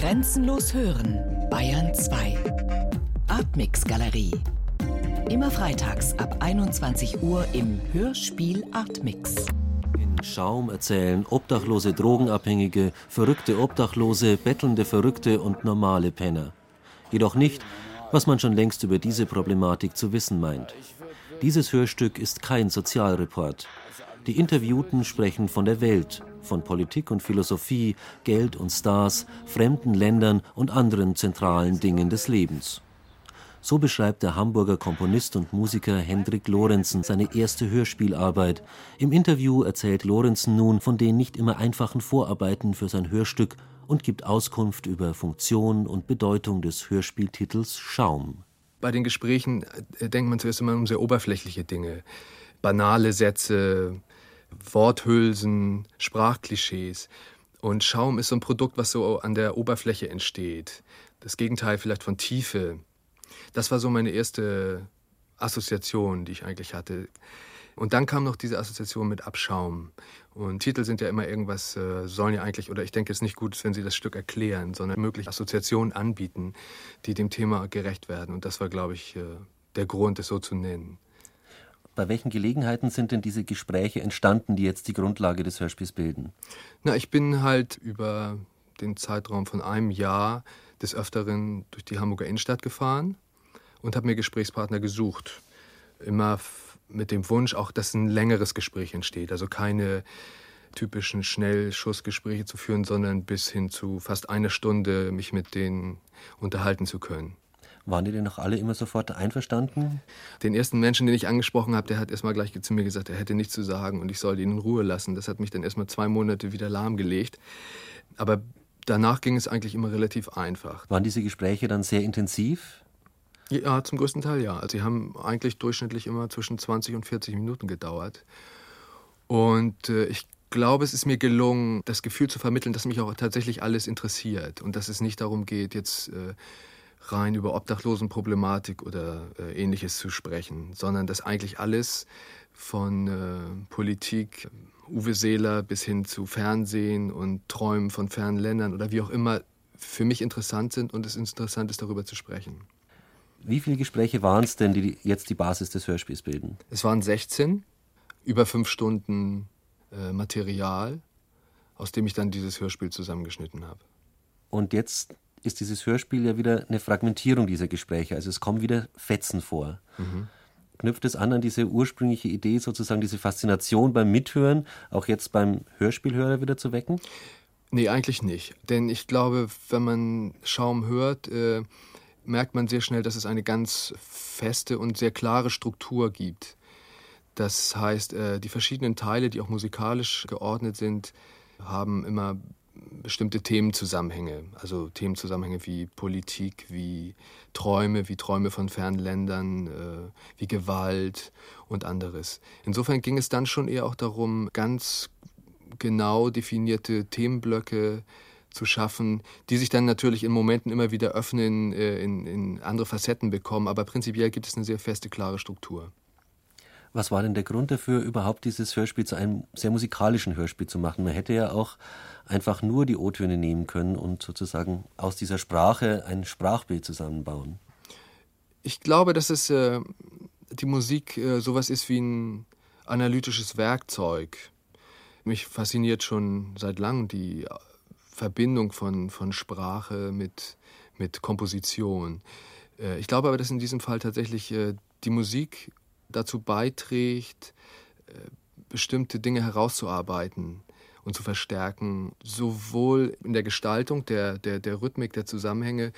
Grenzenlos hören, Bayern 2. Artmix Galerie. Immer freitags ab 21 Uhr im Hörspiel Artmix. In Schaum erzählen obdachlose Drogenabhängige, verrückte Obdachlose, bettelnde Verrückte und normale Penner. Jedoch nicht, was man schon längst über diese Problematik zu wissen meint. Dieses Hörstück ist kein Sozialreport. Die Interviewten sprechen von der Welt, von Politik und Philosophie, Geld und Stars, fremden Ländern und anderen zentralen Dingen des Lebens. So beschreibt der Hamburger Komponist und Musiker Hendrik Lorenzen seine erste Hörspielarbeit. Im Interview erzählt Lorenzen nun von den nicht immer einfachen Vorarbeiten für sein Hörstück und gibt Auskunft über Funktion und Bedeutung des Hörspieltitels Schaum. Bei den Gesprächen äh, denkt man zuerst immer um sehr oberflächliche Dinge. Banale Sätze, Worthülsen, Sprachklischees. Und Schaum ist so ein Produkt, was so an der Oberfläche entsteht. Das Gegenteil vielleicht von Tiefe. Das war so meine erste Assoziation, die ich eigentlich hatte. Und dann kam noch diese Assoziation mit Abschaum. Und Titel sind ja immer irgendwas, äh, sollen ja eigentlich, oder ich denke, es ist nicht gut, wenn sie das Stück erklären, sondern mögliche Assoziationen anbieten, die dem Thema gerecht werden. Und das war, glaube ich, äh, der Grund, es so zu nennen. Bei welchen Gelegenheiten sind denn diese Gespräche entstanden, die jetzt die Grundlage des Hörspiels bilden? Na, ich bin halt über den Zeitraum von einem Jahr des Öfteren durch die Hamburger Innenstadt gefahren und habe mir Gesprächspartner gesucht. Immer mit dem Wunsch auch, dass ein längeres Gespräch entsteht. Also keine typischen Schnellschussgespräche zu führen, sondern bis hin zu fast einer Stunde mich mit denen unterhalten zu können. Waren die denn noch alle immer sofort einverstanden? Den ersten Menschen, den ich angesprochen habe, der hat erstmal gleich zu mir gesagt, er hätte nichts zu sagen und ich soll ihn in Ruhe lassen. Das hat mich dann erstmal zwei Monate wieder lahmgelegt. Aber danach ging es eigentlich immer relativ einfach. Waren diese Gespräche dann sehr intensiv? Ja, zum größten Teil ja. Also sie haben eigentlich durchschnittlich immer zwischen 20 und 40 Minuten gedauert. Und äh, ich glaube, es ist mir gelungen, das Gefühl zu vermitteln, dass mich auch tatsächlich alles interessiert und dass es nicht darum geht, jetzt äh, rein über Obdachlosenproblematik oder äh, ähnliches zu sprechen, sondern dass eigentlich alles von äh, Politik, Uwe Seeler bis hin zu Fernsehen und Träumen von fernen Ländern oder wie auch immer für mich interessant sind und es interessant ist, darüber zu sprechen. Wie viele Gespräche waren es denn, die jetzt die Basis des Hörspiels bilden? Es waren 16, über fünf Stunden äh, Material, aus dem ich dann dieses Hörspiel zusammengeschnitten habe. Und jetzt ist dieses Hörspiel ja wieder eine Fragmentierung dieser Gespräche. Also es kommen wieder Fetzen vor. Mhm. Knüpft es an an diese ursprüngliche Idee, sozusagen diese Faszination beim Mithören, auch jetzt beim Hörspielhörer wieder zu wecken? Nee, eigentlich nicht. Denn ich glaube, wenn man Schaum hört, äh, merkt man sehr schnell, dass es eine ganz feste und sehr klare Struktur gibt. Das heißt, äh, die verschiedenen Teile, die auch musikalisch geordnet sind, haben immer bestimmte Themenzusammenhänge, also Themenzusammenhänge wie Politik, wie Träume, wie Träume von fernen Ländern, äh, wie Gewalt und anderes. Insofern ging es dann schon eher auch darum, ganz genau definierte Themenblöcke zu schaffen, die sich dann natürlich in Momenten immer wieder öffnen, äh, in, in andere Facetten bekommen, aber prinzipiell gibt es eine sehr feste, klare Struktur. Was war denn der Grund dafür, überhaupt dieses Hörspiel zu einem sehr musikalischen Hörspiel zu machen? Man hätte ja auch einfach nur die O-Töne nehmen können und sozusagen aus dieser Sprache ein Sprachbild zusammenbauen. Ich glaube, dass es äh, die Musik äh, sowas ist wie ein analytisches Werkzeug. Mich fasziniert schon seit langem die Verbindung von, von Sprache mit, mit Komposition. Äh, ich glaube aber, dass in diesem Fall tatsächlich äh, die Musik dazu beiträgt, äh, bestimmte Dinge herauszuarbeiten und zu verstärken, sowohl in der Gestaltung der, der, der Rhythmik, der Zusammenhänge,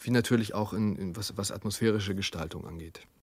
wie natürlich auch in, in was, was atmosphärische Gestaltung angeht.